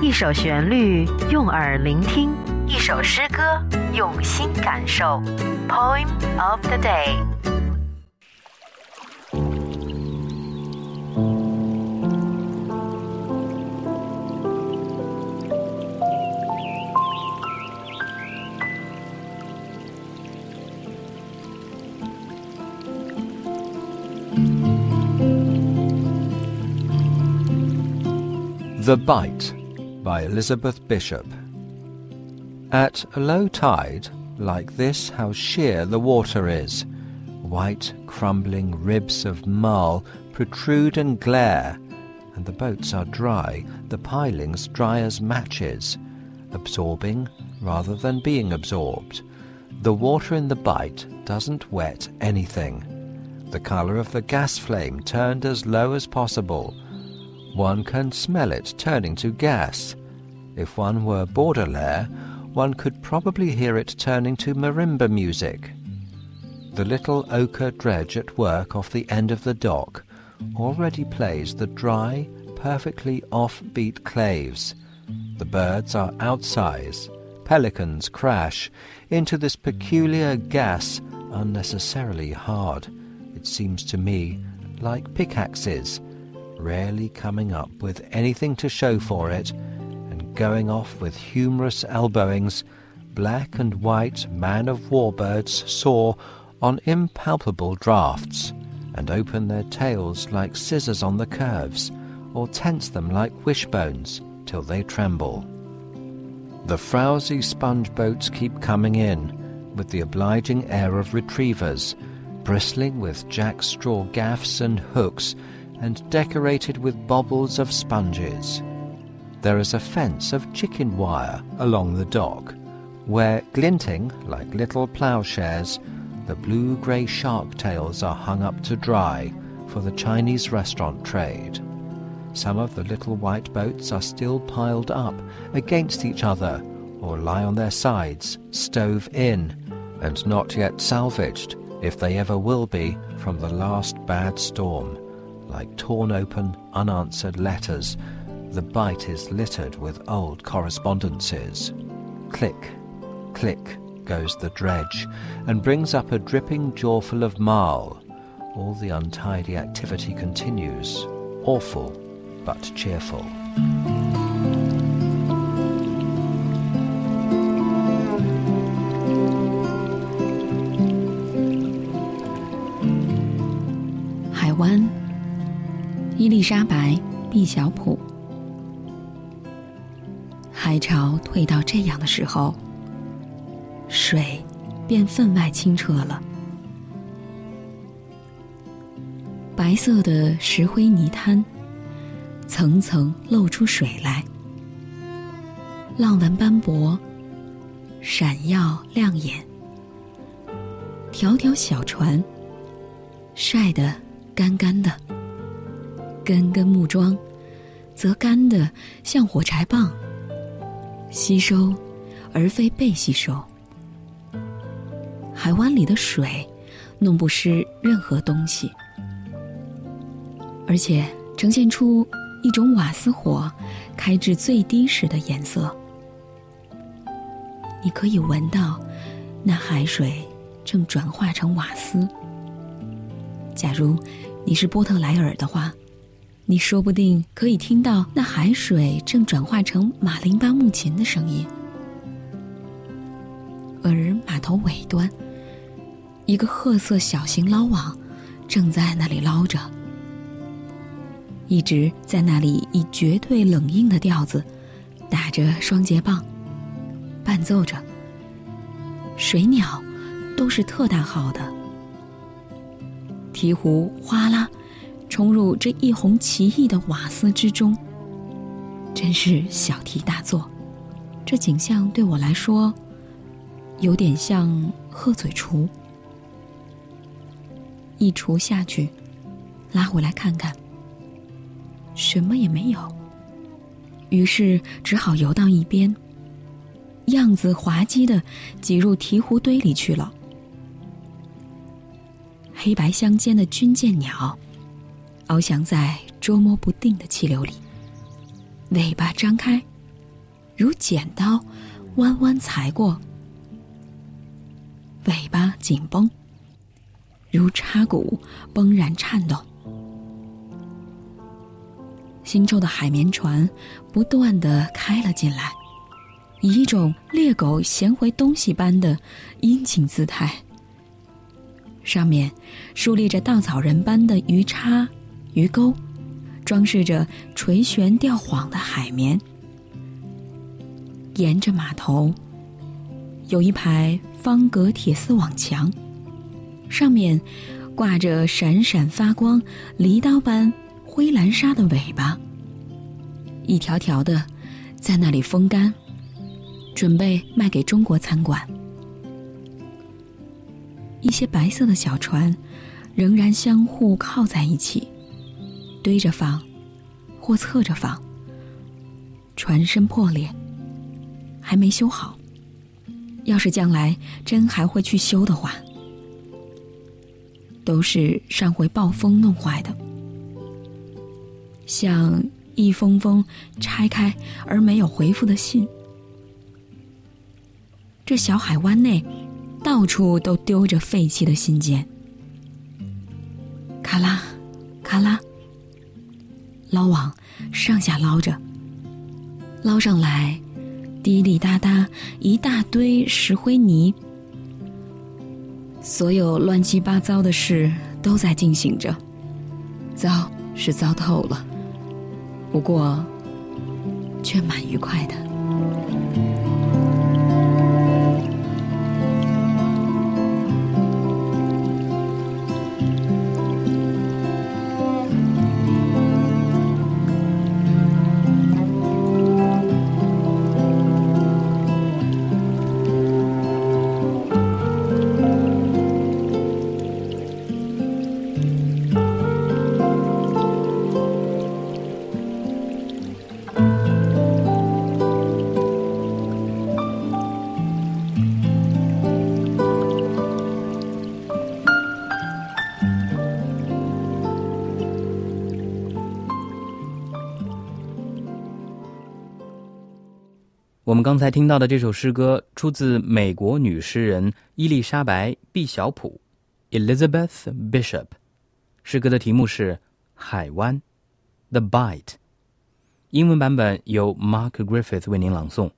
一首旋律用耳聆听，一首诗歌用心感受。Poem of the day。The Bite by Elizabeth Bishop. At low tide, like this, how sheer the water is. White, crumbling ribs of marl protrude and glare, and the boats are dry, the pilings dry as matches, absorbing rather than being absorbed. The water in the bite doesn't wet anything. The colour of the gas flame turned as low as possible one can smell it turning to gas. If one were Baudelaire, one could probably hear it turning to marimba music. The little ochre dredge at work off the end of the dock already plays the dry, perfectly off-beat claves. The birds are outsize. Pelicans crash into this peculiar gas unnecessarily hard. It seems to me like pickaxes rarely coming up with anything to show for it, and going off with humorous elbowings, black and white man of war birds soar on impalpable draughts, and open their tails like scissors on the curves, or tense them like wishbones till they tremble. The frowsy sponge boats keep coming in, with the obliging air of retrievers, bristling with jack straw gaffs and hooks and decorated with baubles of sponges. There is a fence of chicken wire along the dock, where, glinting like little ploughshares, the blue grey shark tails are hung up to dry for the Chinese restaurant trade. Some of the little white boats are still piled up against each other or lie on their sides, stove in, and not yet salvaged, if they ever will be, from the last bad storm like torn open, unanswered letters, the bite is littered with old correspondences. Click, click goes the dredge, and brings up a dripping jawful of marl. All the untidy activity continues, awful but cheerful. 伊丽莎白·毕小普，海潮退到这样的时候，水便分外清澈了。白色的石灰泥滩，层层露出水来，浪纹斑驳，闪耀亮眼。条条小船，晒得干干的。根根木桩，则干的像火柴棒，吸收而非被吸收。海湾里的水弄不湿任何东西，而且呈现出一种瓦斯火开至最低时的颜色。你可以闻到那海水正转化成瓦斯。假如你是波特莱尔的话。你说不定可以听到那海水正转化成马林巴木琴的声音，而码头尾端，一个褐色小型捞网正在那里捞着，一直在那里以绝对冷硬的调子打着双节棒，伴奏着。水鸟都是特大号的，鹈鹕哗啦。冲入这一泓奇异的瓦斯之中，真是小题大做。这景象对我来说，有点像鹤嘴锄。一锄下去，拉回来看看，什么也没有。于是只好游到一边，样子滑稽的挤入鹈鹕堆里去了。黑白相间的军舰鸟，翱翔在捉摸不定的气流里，尾巴张开，如剪刀，弯弯裁过；尾巴紧绷。如插骨，崩然颤动。心中的海绵船不断的开了进来，以一种猎狗衔回东西般的殷勤姿态。上面竖立着稻草人般的鱼叉、鱼钩，装饰着垂悬吊晃的海绵。沿着码头有一排方格铁丝网墙。上面挂着闪闪发光、犁刀般灰蓝纱的尾巴，一条条的在那里风干，准备卖给中国餐馆。一些白色的小船仍然相互靠在一起，堆着放，或侧着放。船身破裂，还没修好。要是将来真还会去修的话。都是上回暴风弄坏的，像一封封拆开而没有回复的信。这小海湾内，到处都丢着废弃的信件。卡拉，卡拉，捞网上下捞着，捞上来，滴滴答答一大堆石灰泥。所有乱七八糟的事都在进行着，糟是糟透了，不过却蛮愉快的。我们刚才听到的这首诗歌出自美国女诗人伊丽莎白·毕晓普 （Elizabeth Bishop）。诗歌的题目是《海湾》（The Bight）。英文版本由 Mark Griffith 为您朗诵，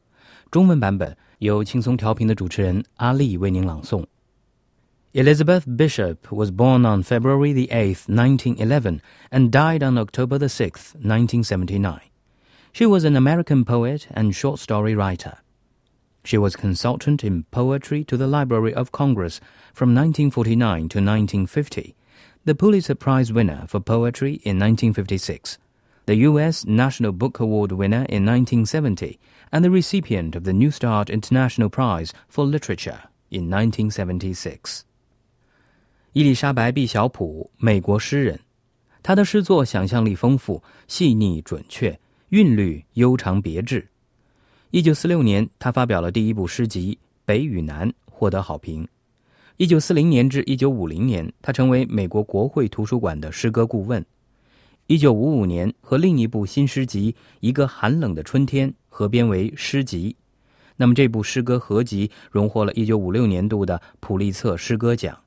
中文版本由轻松调频的主持人阿丽为您朗诵。Elizabeth Bishop was born on February the 8th, 1911, and died on October the 6th, 1979. She was an American poet and short story writer. She was consultant in poetry to the Library of Congress from 1949 to 1950, the Pulitzer Prize winner for poetry in 1956, the U.S. National Book Award winner in 1970, and the recipient of the New Start International Prize for Literature in 1976. 伊丽莎白·毕晓普，美国诗人，她的诗作想象力丰富、细腻准确。 韵律悠长别致。一九四六年，他发表了第一部诗集《北与南》，获得好评。一九四零年至一九五零年，他成为美国国会图书馆的诗歌顾问。一九五五年，和另一部新诗集《一个寒冷的春天》合编为诗集。那么，这部诗歌合集荣获了一九五六年度的普利策诗歌奖。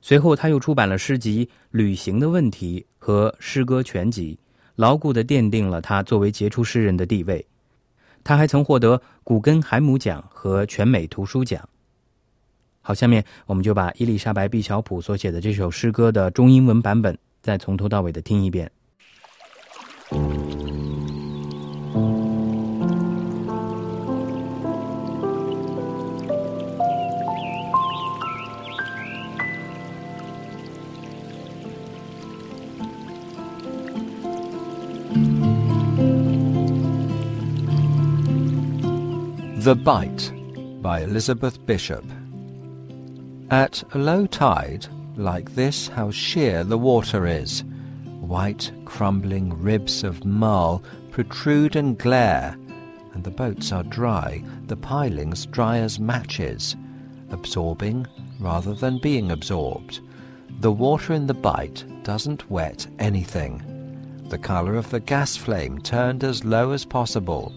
随后，他又出版了诗集《旅行的问题》和诗歌全集。牢固地奠定了他作为杰出诗人的地位。他还曾获得古根海姆奖和全美图书奖。好，下面我们就把伊丽莎白·毕晓普所写的这首诗歌的中英文版本再从头到尾的听一遍。The Bite by Elizabeth Bishop. At low tide, like this, how sheer the water is. White, crumbling ribs of marl protrude and glare, and the boats are dry, the pilings dry as matches, absorbing rather than being absorbed. The water in the bite doesn't wet anything. The colour of the gas flame turned as low as possible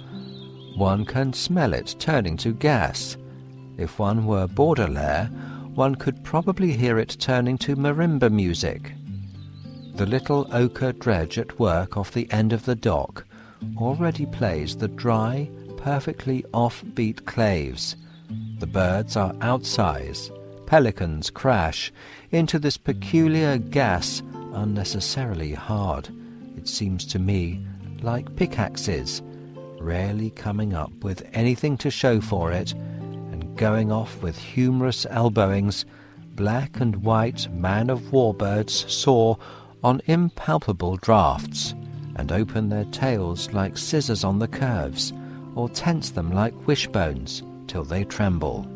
one can smell it turning to gas. If one were Baudelaire, one could probably hear it turning to marimba music. The little ochre dredge at work off the end of the dock already plays the dry, perfectly off-beat claves. The birds are outsize. Pelicans crash into this peculiar gas unnecessarily hard. It seems to me like pickaxes rarely coming up with anything to show for it, and going off with humorous elbowings, black and white man of war birds soar on impalpable draughts, and open their tails like scissors on the curves, or tense them like wishbones till they tremble.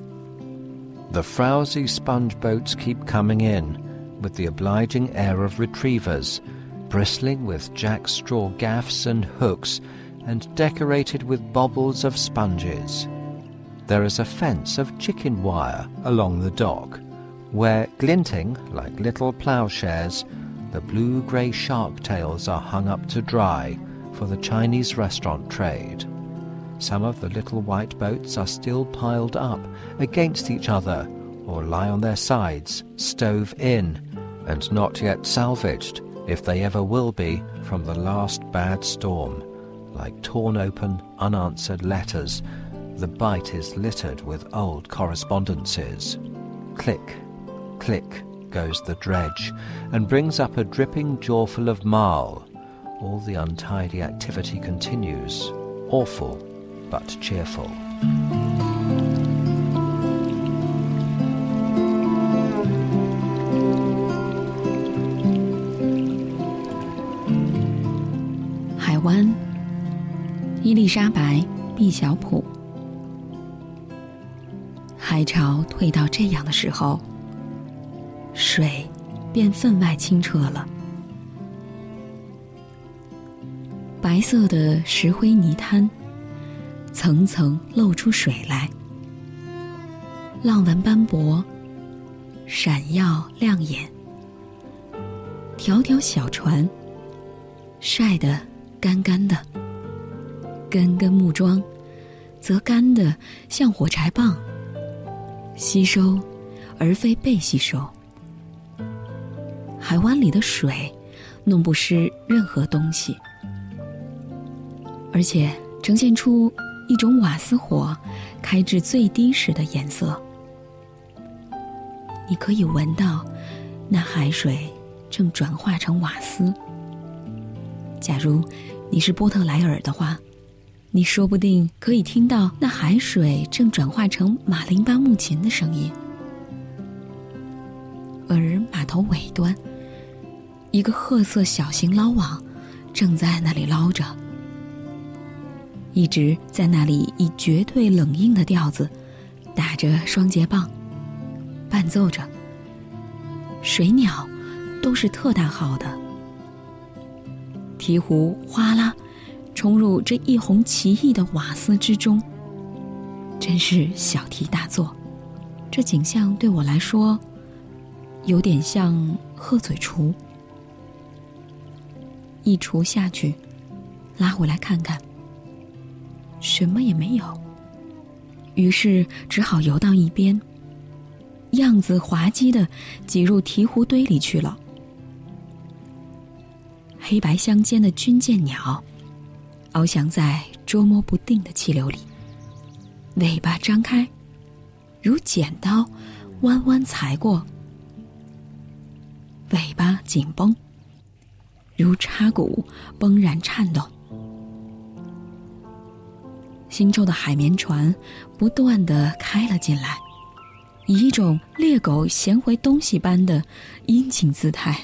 The frowsy sponge boats keep coming in, with the obliging air of retrievers, bristling with jack straw gaffs and hooks and decorated with baubles of sponges. There is a fence of chicken wire along the dock, where, glinting like little ploughshares, the blue-grey shark tails are hung up to dry for the Chinese restaurant trade. Some of the little white boats are still piled up against each other or lie on their sides, stove in, and not yet salvaged, if they ever will be, from the last bad storm like torn open, unanswered letters, the bite is littered with old correspondences. Click, click goes the dredge, and brings up a dripping jawful of marl. All the untidy activity continues, awful but cheerful. Haiwan 伊丽莎白·毕小普，海潮退到这样的时候，水便分外清澈了。白色的石灰泥滩，层层露出水来，浪纹斑驳，闪耀亮眼。条条小船，晒得干干的。根根木桩，则干的像火柴棒，吸收而非被吸收。海湾里的水弄不湿任何东西，而且呈现出一种瓦斯火开至最低时的颜色。你可以闻到那海水正转化成瓦斯。假如你是波特莱尔的话。你说不定可以听到那海水正转化成马林巴木琴的声音，而码头尾端，一个褐色小型捞网正在那里捞着，一直在那里以绝对冷硬的调子打着双节棒，伴奏着。水鸟都是特大号的，鹈鹕哗啦。冲入这一泓奇异的瓦斯之中，真是小题大做。这景象对我来说，有点像鹤嘴锄。一锄下去，拉回来看看，什么也没有。于是只好游到一边，样子滑稽的挤入鹈鹕堆里去了。黑白相间的军舰鸟。翱翔在捉摸不定的气流里，尾巴张开，如剪刀，弯弯裁过；尾巴紧绷，如插骨，崩然颤动。新洲的海绵船不断的开了进来，以一种猎狗衔回东西般的殷勤姿态，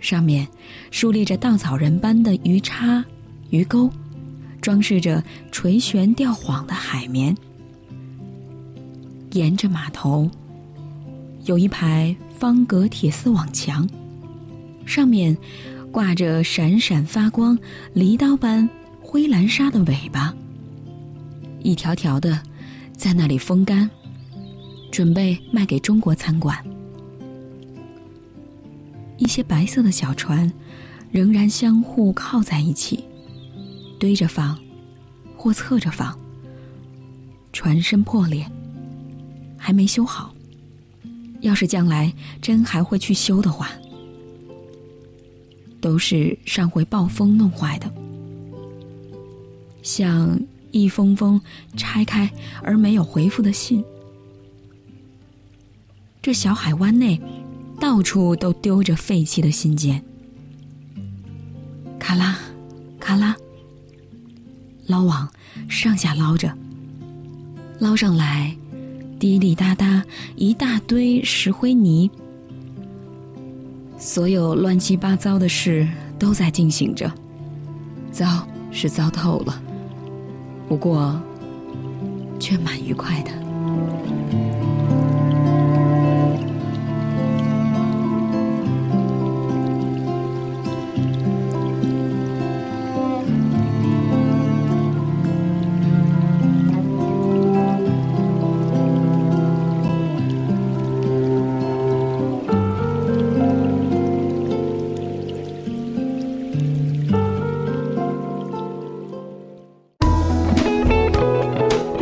上面竖立着稻草人般的鱼叉。鱼钩，装饰着垂悬吊晃的海绵。沿着码头，有一排方格铁丝网墙，上面挂着闪闪发光、犁刀般灰蓝纱的尾巴，一条条的在那里风干，准备卖给中国餐馆。一些白色的小船仍然相互靠在一起，堆着放，或侧着放。船身破裂。还没修好。要是将来真还会去修的话，都是上回暴风弄坏的，像一封封拆开而没有回复的信。这小海湾内，到处都丢着废弃的信件，卡拉，卡拉，捞网上下捞着，捞上来。滴滴答答，一大堆石灰泥，所有乱七八糟的事都在进行着，糟是糟透了，不过却蛮愉快的。